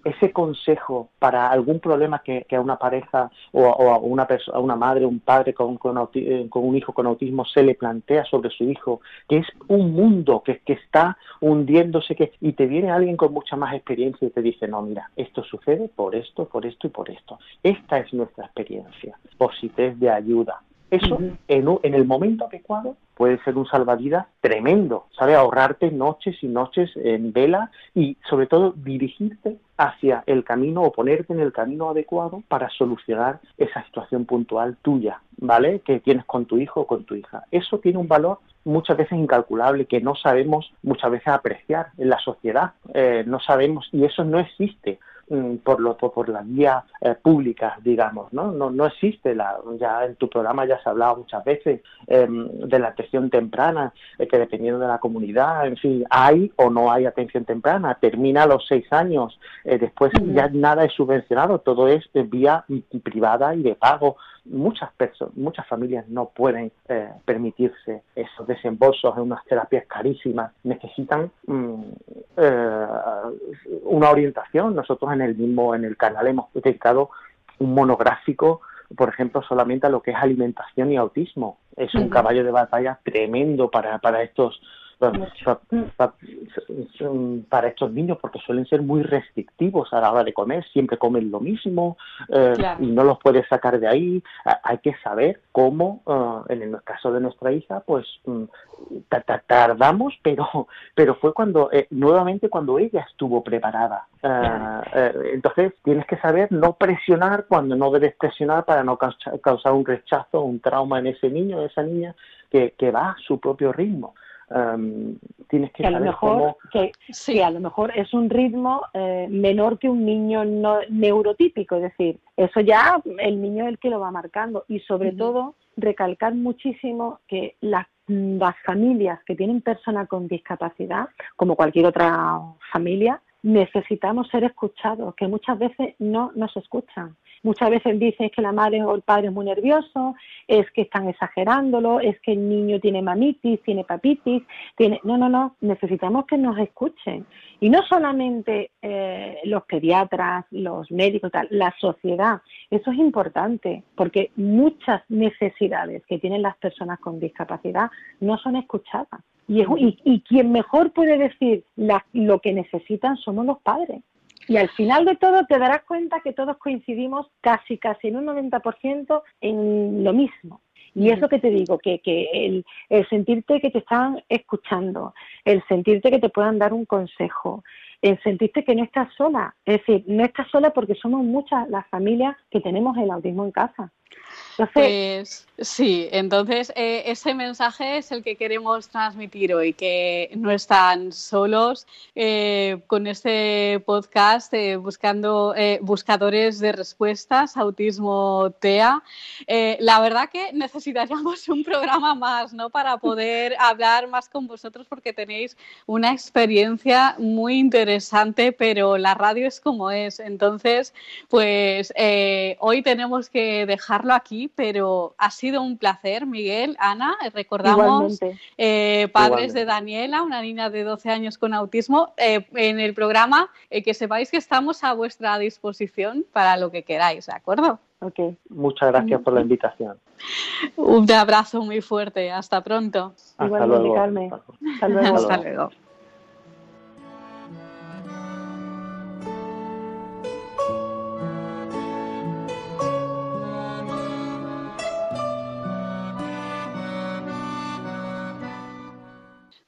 ese consejo para algún problema que, a una pareja o, a, una a una madre, un padre con, con, un hijo con autismo se le plantea sobre su hijo, que es un mundo que, que está hundiéndose que, y te viene alguien con mucha más experiencia y te dice, no, mira, esto sucede por esto, por esto y por esto. Esta es nuestra experiencia, por si te es de ayuda. Eso, en, en, el momento adecuado, puede ser un salvavidas tremendo, ¿sabe? Ahorrarte noches y noches en vela y, sobre todo, dirigirte hacia el camino o ponerte en el camino adecuado para solucionar esa situación puntual tuya, ¿vale? Que tienes con tu hijo o con tu hija. Eso tiene un valor muchas veces incalculable que no sabemos muchas veces apreciar en la sociedad. Eh, no sabemos y eso no existe. Mm, por, lo, por las vías eh, públicas, digamos, ¿no? ¿no? No existe, la, ya en tu programa ya se ha hablado muchas veces em, de la atención temprana, eh, que dependiendo de la comunidad, en fin, hay o no hay atención temprana, termina a los seis años, eh, después ya nada es subvencionado, todo es vía privada y de pago. Muchas personas, muchas familias no pueden permitirse esos desembolsos en unas terapias carísimas, necesitan mm, una orientación. Nosotros en el mismo, en el canal hemos dedicado un monográfico, por ejemplo, solamente a lo que es alimentación y autismo. Es un caballo de batalla tremendo para, para estos para estos niños porque suelen ser muy restrictivos a la hora de comer, siempre comen lo mismo eh, y no los puedes sacar de ahí. Hay que saber cómo, eh, en el caso de nuestra hija, pues mm, tardamos, [laughs] pero, pero fue cuando, eh, nuevamente cuando ella estuvo preparada. entonces tienes que saber no presionar cuando no debes presionar para no causar un rechazo, un trauma en ese niño, esa niña que, que va a su propio ritmo tienes que, a lo mejor que, sí. a lo mejor es un ritmo eh, menor que un niño no, neurotípico es decir eso ya el niño es el que lo va marcando y sobre todo recalcar muchísimo que las, las familias que tienen personas con discapacidad como cualquier otra familia necesitamos ser escuchados, que muchas veces no nos escuchan. Muchas veces dicen que la madre o el padre es muy nervioso, es que están exagerándolo, es que el niño tiene mamitis, tiene papitis, tiene... No, no, no, necesitamos que nos escuchen. Y no solamente eh, los pediatras, los médicos, tal, la sociedad. Eso es importante, porque muchas necesidades que tienen las personas con discapacidad no son escuchadas. Y, y, quien mejor puede decir lo que necesitan somos los padres. Y al final de todo te darás cuenta que todos coincidimos casi, casi en un 90% en lo mismo. Y es lo que te digo, que, que el, sentirte que te están escuchando, el sentirte que te puedan dar un consejo, el sentirte que no estás sola. Es decir, no estás sola porque somos muchas las familias que tenemos el autismo en casa. Pues sí, entonces eh, ese mensaje es el que queremos transmitir hoy, que no están solos eh, con este podcast eh, buscando buscadores de respuestas, autismo TEA. la verdad que necesitaríamos [laughs] un programa más, ¿no? Para poder hablar más con vosotros porque tenéis una experiencia muy interesante, pero la radio es como es. Entonces, pues hoy tenemos que dejarlo aquí, pero ha sido un placer, Miguel, Ana. Recordamos eh, padres de Daniela, una niña de 12 años con autismo, eh, en el programa, eh, que sepáis que estamos a vuestra disposición para lo que queráis, ¿de acuerdo? Okay. Muchas gracias por la invitación. Un abrazo muy fuerte. Hasta pronto. Hasta luego. Hasta luego.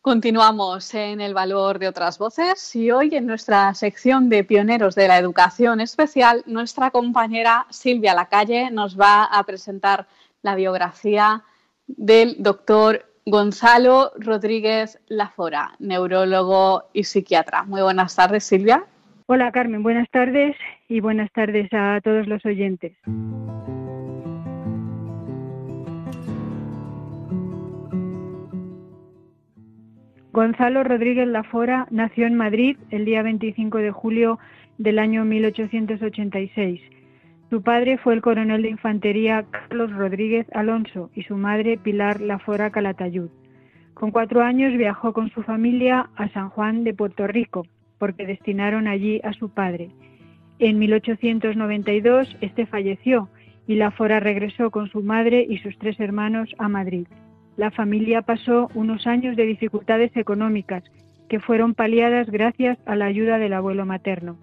Continuamos en el valor de otras voces y hoy en nuestra sección de pioneros de la educación especial, nuestra compañera Silvia Lacalle nos va a presentar la biografía del doctor Gonzalo Rodríguez Lafora, neurólogo y psiquiatra. Muy buenas tardes, Silvia. Hola, Carmen. Buenas tardes y buenas tardes a todos los oyentes. Gonzalo Rodríguez Lafora nació en Madrid el día 25 de julio del año 1886. Su padre fue el coronel de infantería Carlos Rodríguez Alonso y su madre Pilar Lafora Calatayud. Con cuatro años viajó con su familia a San Juan de Puerto Rico, porque destinaron allí a su padre. En 1892 este falleció y Lafora regresó con su madre y sus tres hermanos a Madrid la familia pasó unos años de dificultades económicas que fueron paliadas gracias a la ayuda del abuelo materno.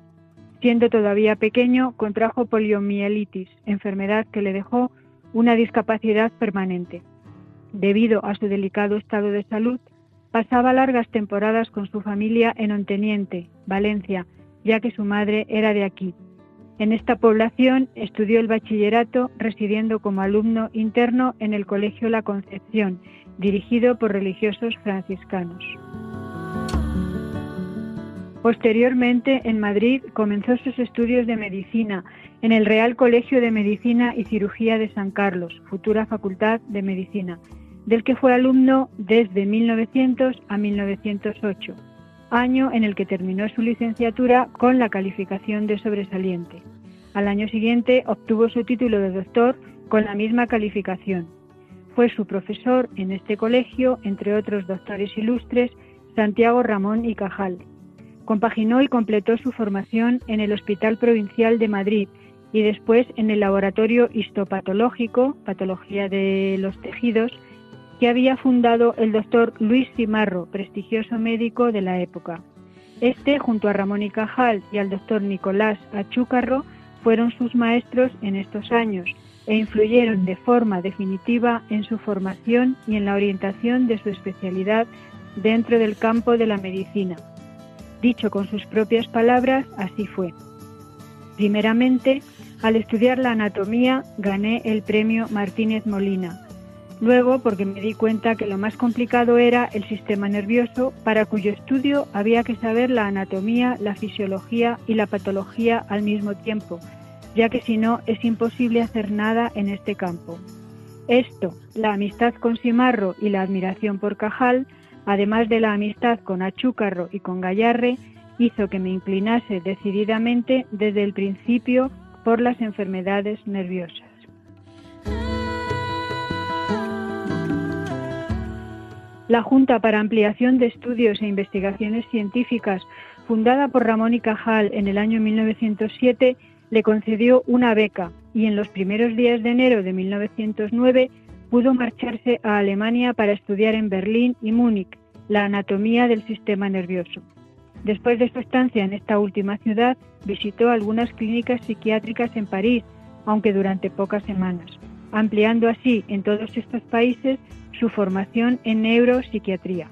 Siendo todavía pequeño, contrajo poliomielitis, enfermedad que le dejó una discapacidad permanente. Debido a su delicado estado de salud, pasaba largas temporadas con su familia en Onteniente, Valencia, ya que su madre era de aquí. En esta población estudió el bachillerato residiendo como alumno interno en el Colegio La Concepción, dirigido por religiosos franciscanos. Posteriormente, en Madrid, comenzó sus estudios de medicina en el Real Colegio de Medicina y Cirugía de San Carlos, futura Facultad de Medicina, del que fue alumno desde 1900 a 1908 año en el que terminó su licenciatura con la calificación de sobresaliente. Al año siguiente obtuvo su título de doctor con la misma calificación. Fue su profesor en este colegio, entre otros doctores ilustres, Santiago Ramón y Cajal. Compaginó y completó su formación en el Hospital Provincial de Madrid y después en el Laboratorio Histopatológico, Patología de los Tejidos, que había fundado el doctor Luis Cimarro, prestigioso médico de la época. Este, junto a Ramón y Cajal y al doctor Nicolás Achúcarro, fueron sus maestros en estos años e influyeron de forma definitiva en su formación y en la orientación de su especialidad dentro del campo de la medicina. Dicho con sus propias palabras, así fue. Primeramente, al estudiar la anatomía, gané el premio Martínez Molina, Luego, porque me di cuenta que lo más complicado era el sistema nervioso, para cuyo estudio había que saber la anatomía, la fisiología y la patología al mismo tiempo, ya que si no es imposible hacer nada en este campo. Esto, la amistad con Simarro y la admiración por Cajal, además de la amistad con Achúcarro y con Gallarre, hizo que me inclinase decididamente desde el principio por las enfermedades nerviosas. La Junta para Ampliación de Estudios e Investigaciones Científicas, fundada por Ramón y Cajal en el año 1907, le concedió una beca y en los primeros días de enero de 1909 pudo marcharse a Alemania para estudiar en Berlín y Múnich la anatomía del sistema nervioso. Después de su estancia en esta última ciudad, visitó algunas clínicas psiquiátricas en París, aunque durante pocas semanas, ampliando así en todos estos países su formación en neuropsiquiatría.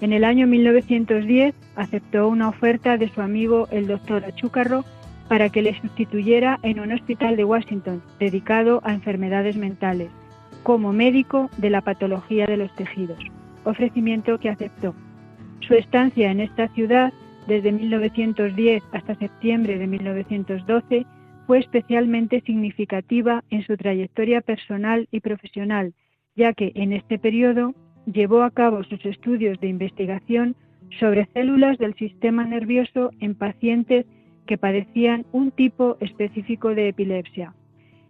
En el año 1910 aceptó una oferta de su amigo el doctor Achúcarro para que le sustituyera en un hospital de Washington dedicado a enfermedades mentales, como médico de la patología de los tejidos, ofrecimiento que aceptó. Su estancia en esta ciudad, desde 1910 hasta septiembre de 1912, fue especialmente significativa en su trayectoria personal y profesional, ya que en este periodo llevó a cabo sus estudios de investigación sobre células del sistema nervioso en pacientes que padecían un tipo específico de epilepsia.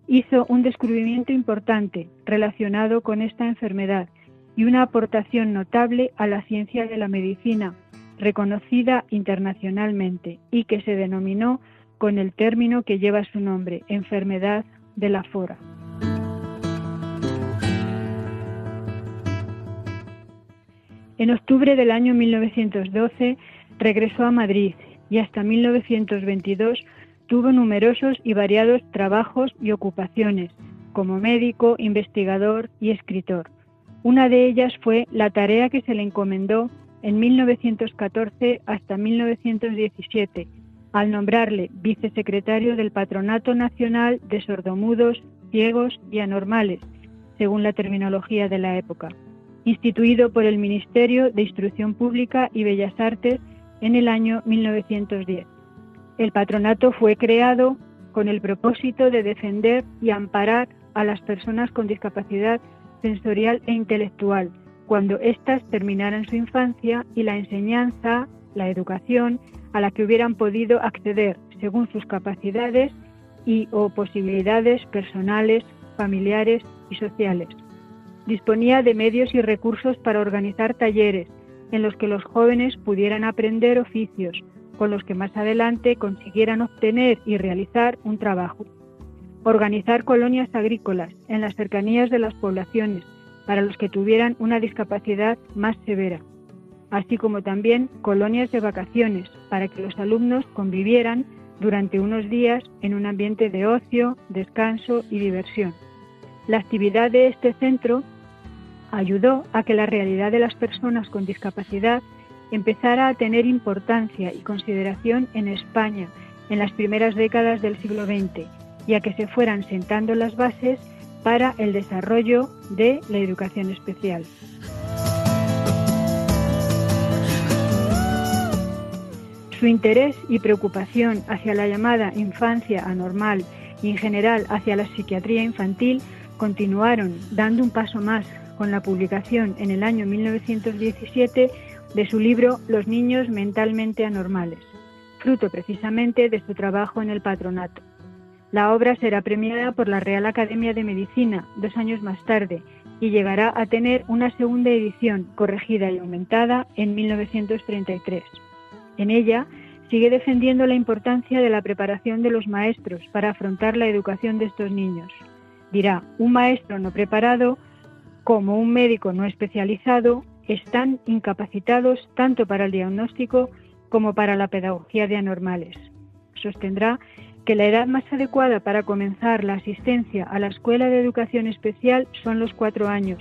Hizo un descubrimiento importante relacionado con esta enfermedad y una aportación notable a la ciencia de la medicina, reconocida internacionalmente y que se denominó con el término que lleva su nombre, enfermedad de la fora. En octubre del año 1912 regresó a Madrid y hasta 1922 tuvo numerosos y variados trabajos y ocupaciones como médico, investigador y escritor. Una de ellas fue la tarea que se le encomendó en 1914 hasta 1917, al nombrarle vicesecretario del Patronato Nacional de Sordomudos, Ciegos y Anormales, según la terminología de la época, instituido por el Ministerio de Instrucción Pública y Bellas Artes en el año 1910. El patronato fue creado con el propósito de defender y amparar a las personas con discapacidad sensorial e intelectual cuando éstas terminaran su infancia y la enseñanza, la educación a la que hubieran podido acceder según sus capacidades y o posibilidades personales, familiares y sociales. Disponía de medios y recursos para organizar talleres en los que los jóvenes pudieran aprender oficios con los que más adelante consiguieran obtener y realizar un trabajo. Organizar colonias agrícolas en las cercanías de las poblaciones para los que tuvieran una discapacidad más severa, así como también colonias de vacaciones para que los alumnos convivieran durante unos días en un ambiente de ocio, descanso y diversión. La actividad de este centro ayudó a que la realidad de las personas con discapacidad empezara a tener importancia y consideración en España en las primeras décadas del siglo XX y a que se fueran sentando las bases para el desarrollo de la educación especial. Su interés y preocupación hacia la llamada infancia anormal y en general hacia la psiquiatría infantil continuaron dando un paso más con la publicación en el año 1917 de su libro Los niños mentalmente anormales, fruto precisamente de su trabajo en el patronato. La obra será premiada por la Real Academia de Medicina dos años más tarde y llegará a tener una segunda edición corregida y aumentada en 1933. En ella sigue defendiendo la importancia de la preparación de los maestros para afrontar la educación de estos niños. Dirá, un maestro no preparado, como un médico no especializado, están incapacitados tanto para el diagnóstico como para la pedagogía de anormales. Sostendrá que la edad más adecuada para comenzar la asistencia a la escuela de educación especial son los cuatro años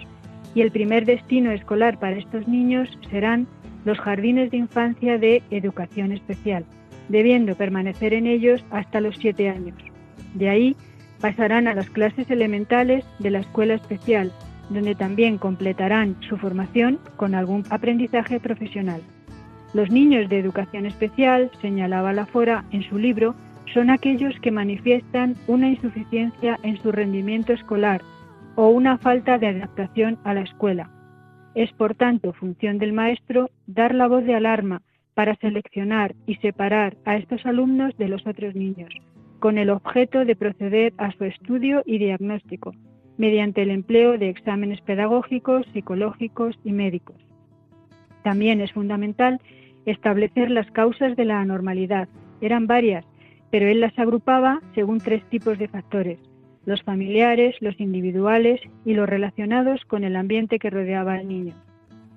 y el primer destino escolar para estos niños serán los jardines de infancia de educación especial, debiendo permanecer en ellos hasta los siete años. De ahí pasarán a las clases elementales de la escuela especial, donde también completarán su formación con algún aprendizaje profesional. Los niños de educación especial, señalaba la Fora en su libro, son aquellos que manifiestan una insuficiencia en su rendimiento escolar o una falta de adaptación a la escuela. Es por tanto función del maestro dar la voz de alarma para seleccionar y separar a estos alumnos de los otros niños, con el objeto de proceder a su estudio y diagnóstico, mediante el empleo de exámenes pedagógicos, psicológicos y médicos. También es fundamental establecer las causas de la anormalidad. Eran varias, pero él las agrupaba según tres tipos de factores, los familiares, los individuales y los relacionados con el ambiente que rodeaba al niño.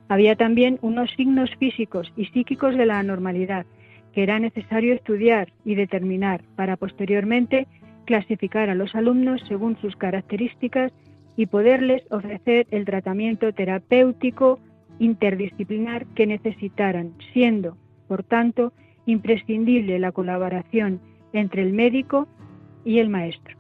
Había también unos signos físicos y psíquicos de la anormalidad que era necesario estudiar y determinar para posteriormente clasificar a los alumnos según sus características y poderles ofrecer el tratamiento terapéutico interdisciplinar que necesitaran, siendo, por tanto, imprescindible la colaboración entre el médico y el maestro.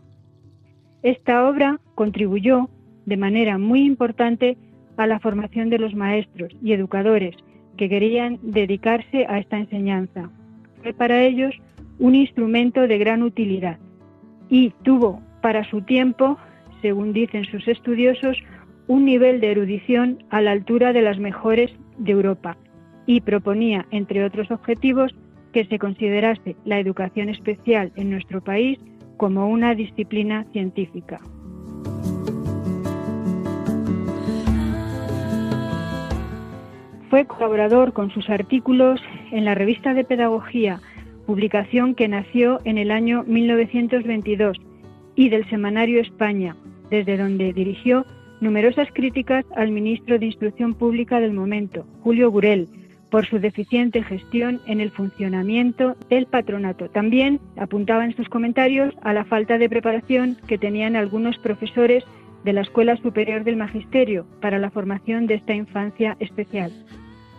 Esta obra contribuyó de manera muy importante a la formación de los maestros y educadores que querían dedicarse a esta enseñanza. Fue para ellos un instrumento de gran utilidad y tuvo para su tiempo, según dicen sus estudiosos, un nivel de erudición a la altura de las mejores de Europa y proponía, entre otros objetivos, que se considerase la educación especial en nuestro país como una disciplina científica. Fue colaborador con sus artículos en la revista de Pedagogía publicación que nació en el año 1922, y del Semanario España, desde donde dirigió numerosas críticas al ministro de Instrucción Pública del momento, Julio Gurel, por su deficiente gestión en el funcionamiento del patronato. También apuntaba en sus comentarios a la falta de preparación que tenían algunos profesores de la Escuela Superior del Magisterio para la formación de esta infancia especial.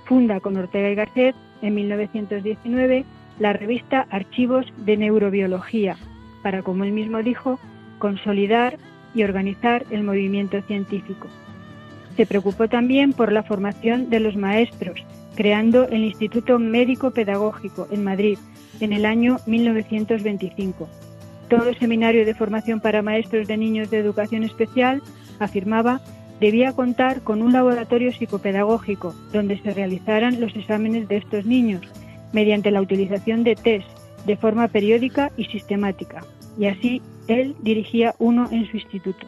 Funda con Ortega y Garcet en 1919 la revista Archivos de Neurobiología, para, como él mismo dijo, consolidar y organizar el movimiento científico. Se preocupó también por la formación de los maestros, creando el Instituto Médico Pedagógico en Madrid en el año 1925. Todo seminario de formación para maestros de niños de educación especial, afirmaba, debía contar con un laboratorio psicopedagógico donde se realizaran los exámenes de estos niños mediante la utilización de test de forma periódica y sistemática. Y así él dirigía uno en su instituto.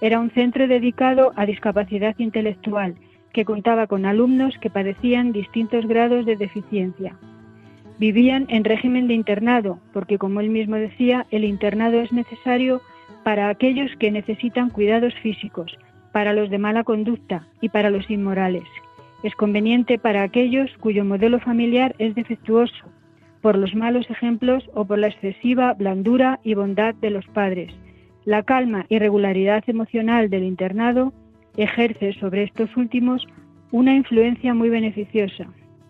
Era un centro dedicado a discapacidad intelectual que contaba con alumnos que padecían distintos grados de deficiencia. Vivían en régimen de internado, porque como él mismo decía, el internado es necesario para aquellos que necesitan cuidados físicos, para los de mala conducta y para los inmorales. Es conveniente para aquellos cuyo modelo familiar es defectuoso, por los malos ejemplos o por la excesiva blandura y bondad de los padres. La calma y regularidad emocional del internado ejerce sobre estos últimos una influencia muy beneficiosa.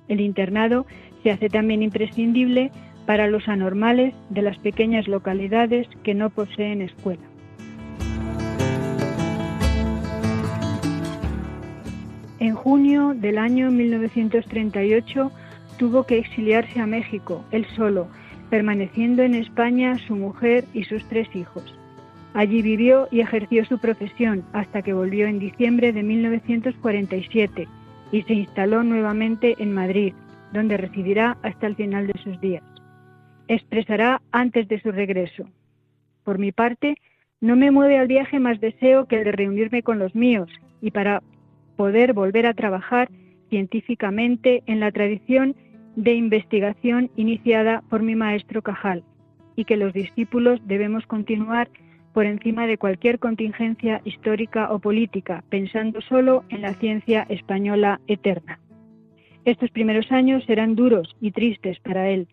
El internado se hace también imprescindible para los anormales de las pequeñas localidades que no poseen escuela. Junio del año 1938 tuvo que exiliarse a México, él solo, permaneciendo en España su mujer y sus tres hijos. Allí vivió y ejerció su profesión hasta que volvió en diciembre de 1947 y se instaló nuevamente en Madrid, donde residirá hasta el final de sus días. Expresará antes de su regreso. Por mi parte, no me mueve al viaje más deseo que el de reunirme con los míos y para poder volver a trabajar científicamente en la tradición de investigación iniciada por mi maestro Cajal y que los discípulos debemos continuar por encima de cualquier contingencia histórica o política, pensando solo en la ciencia española eterna. Estos primeros años serán duros y tristes para él.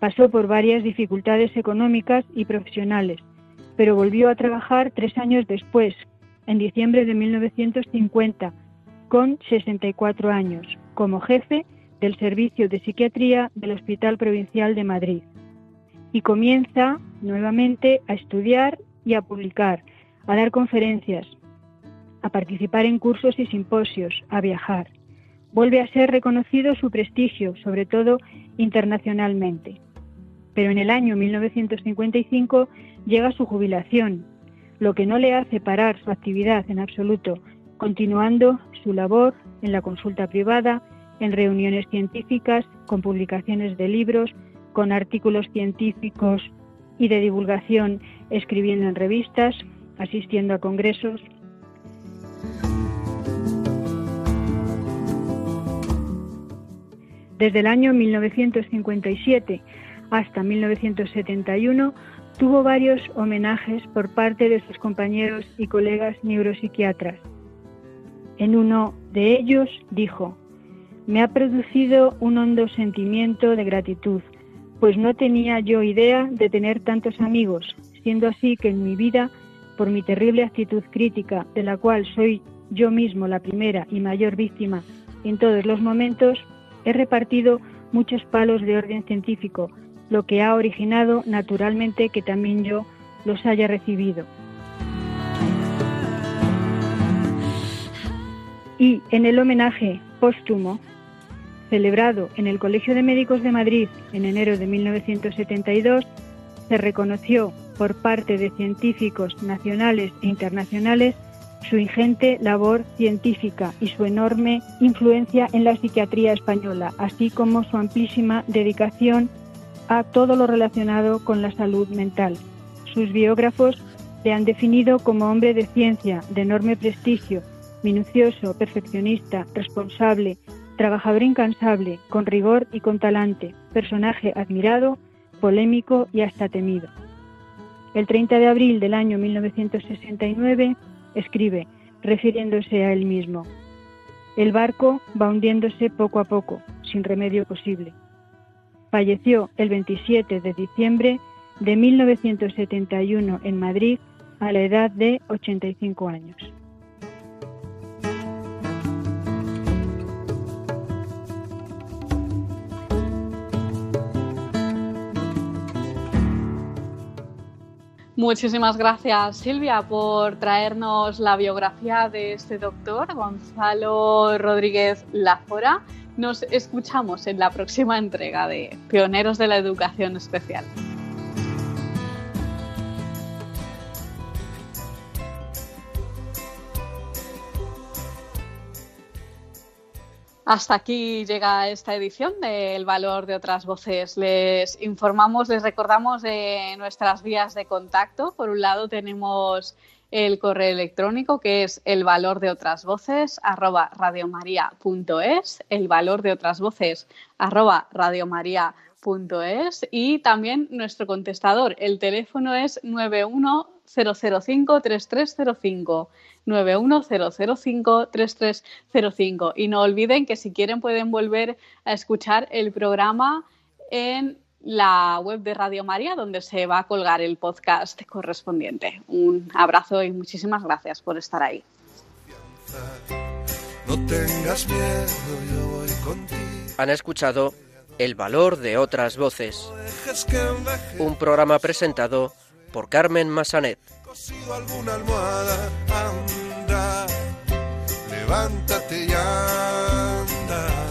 Pasó por varias dificultades económicas y profesionales, pero volvió a trabajar tres años después, en diciembre de 1950, con 64 años, como jefe del Servicio de Psiquiatría del Hospital Provincial de Madrid. Y comienza nuevamente a estudiar y a publicar, a dar conferencias, a participar en cursos y simposios, a viajar. Vuelve a ser reconocido su prestigio, sobre todo internacionalmente. Pero en el año 1955 llega su jubilación, lo que no le hace parar su actividad en absoluto, continuando su labor en la consulta privada, en reuniones científicas, con publicaciones de libros, con artículos científicos y de divulgación, escribiendo en revistas, asistiendo a congresos. Desde el año 1957 hasta 1971 tuvo varios homenajes por parte de sus compañeros y colegas neuropsiquiatras. En uno de ellos dijo, me ha producido un hondo sentimiento de gratitud, pues no tenía yo idea de tener tantos amigos, siendo así que en mi vida, por mi terrible actitud crítica, de la cual soy yo mismo la primera y mayor víctima en todos los momentos, he repartido muchos palos de orden científico, lo que ha originado naturalmente que también yo los haya recibido. Y en el homenaje póstumo celebrado en el Colegio de Médicos de Madrid en enero de 1972, se reconoció por parte de científicos nacionales e internacionales su ingente labor científica y su enorme influencia en la psiquiatría española, así como su amplísima dedicación a todo lo relacionado con la salud mental. Sus biógrafos le han definido como hombre de ciencia de enorme prestigio, minucioso, perfeccionista, responsable, trabajador incansable, con rigor y con talante, personaje admirado, polémico y hasta temido. El 30 de abril del año 1969 escribe, refiriéndose a él mismo, El barco va hundiéndose poco a poco, sin remedio posible. Falleció el 27 de diciembre de 1971 en Madrid a la edad de 85 años. Muchísimas gracias Silvia por traernos la biografía de este doctor, Gonzalo Rodríguez Lafora. Nos escuchamos en la próxima entrega de Pioneros de la Educación Especial. Hasta aquí llega esta edición de El Valor de otras voces. Les informamos, les recordamos de nuestras vías de contacto. Por un lado tenemos el correo electrónico que es el valor de otras voces arroba radiomaria.es, el valor de otras voces arroba radiomaria.es y también nuestro contestador. El teléfono es 91005 3305 91005-3305. Y no olviden que si quieren pueden volver a escuchar el programa en la web de Radio María, donde se va a colgar el podcast correspondiente. Un abrazo y muchísimas gracias por estar ahí. Han escuchado El valor de otras voces, un programa presentado por Carmen Massanet. Cosido alguna almohada, anda, levántate y anda.